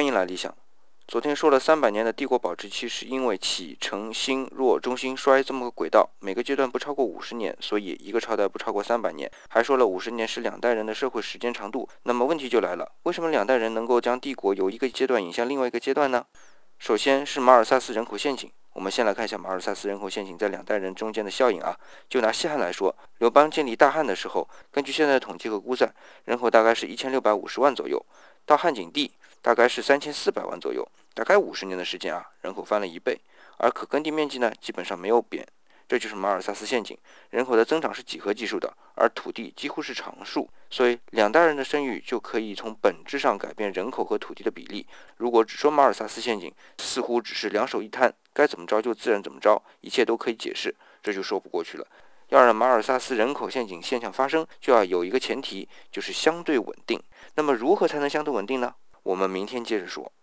欢迎来理想。昨天说了三百年的帝国保质期是因为启承兴弱中兴衰这么个轨道，每个阶段不超过五十年，所以一个朝代不超过三百年。还说了五十年是两代人的社会时间长度。那么问题就来了，为什么两代人能够将帝国由一个阶段引向另外一个阶段呢？首先是马尔萨斯人口陷阱。我们先来看一下马尔萨斯人口陷阱在两代人中间的效应啊。就拿西汉来说，刘邦建立大汉的时候，根据现在的统计和估算，人口大概是一千六百五十万左右。到汉景帝。大概是三千四百万左右，大概五十年的时间啊，人口翻了一倍，而可耕地面积呢，基本上没有变，这就是马尔萨斯陷阱。人口的增长是几何级数的，而土地几乎是常数，所以两代人的生育就可以从本质上改变人口和土地的比例。如果只说马尔萨斯陷阱，似乎只是两手一摊，该怎么着就自然怎么着，一切都可以解释，这就说不过去了。要让马尔萨斯人口陷阱现象发生，就要有一个前提，就是相对稳定。那么如何才能相对稳定呢？我们明天接着说。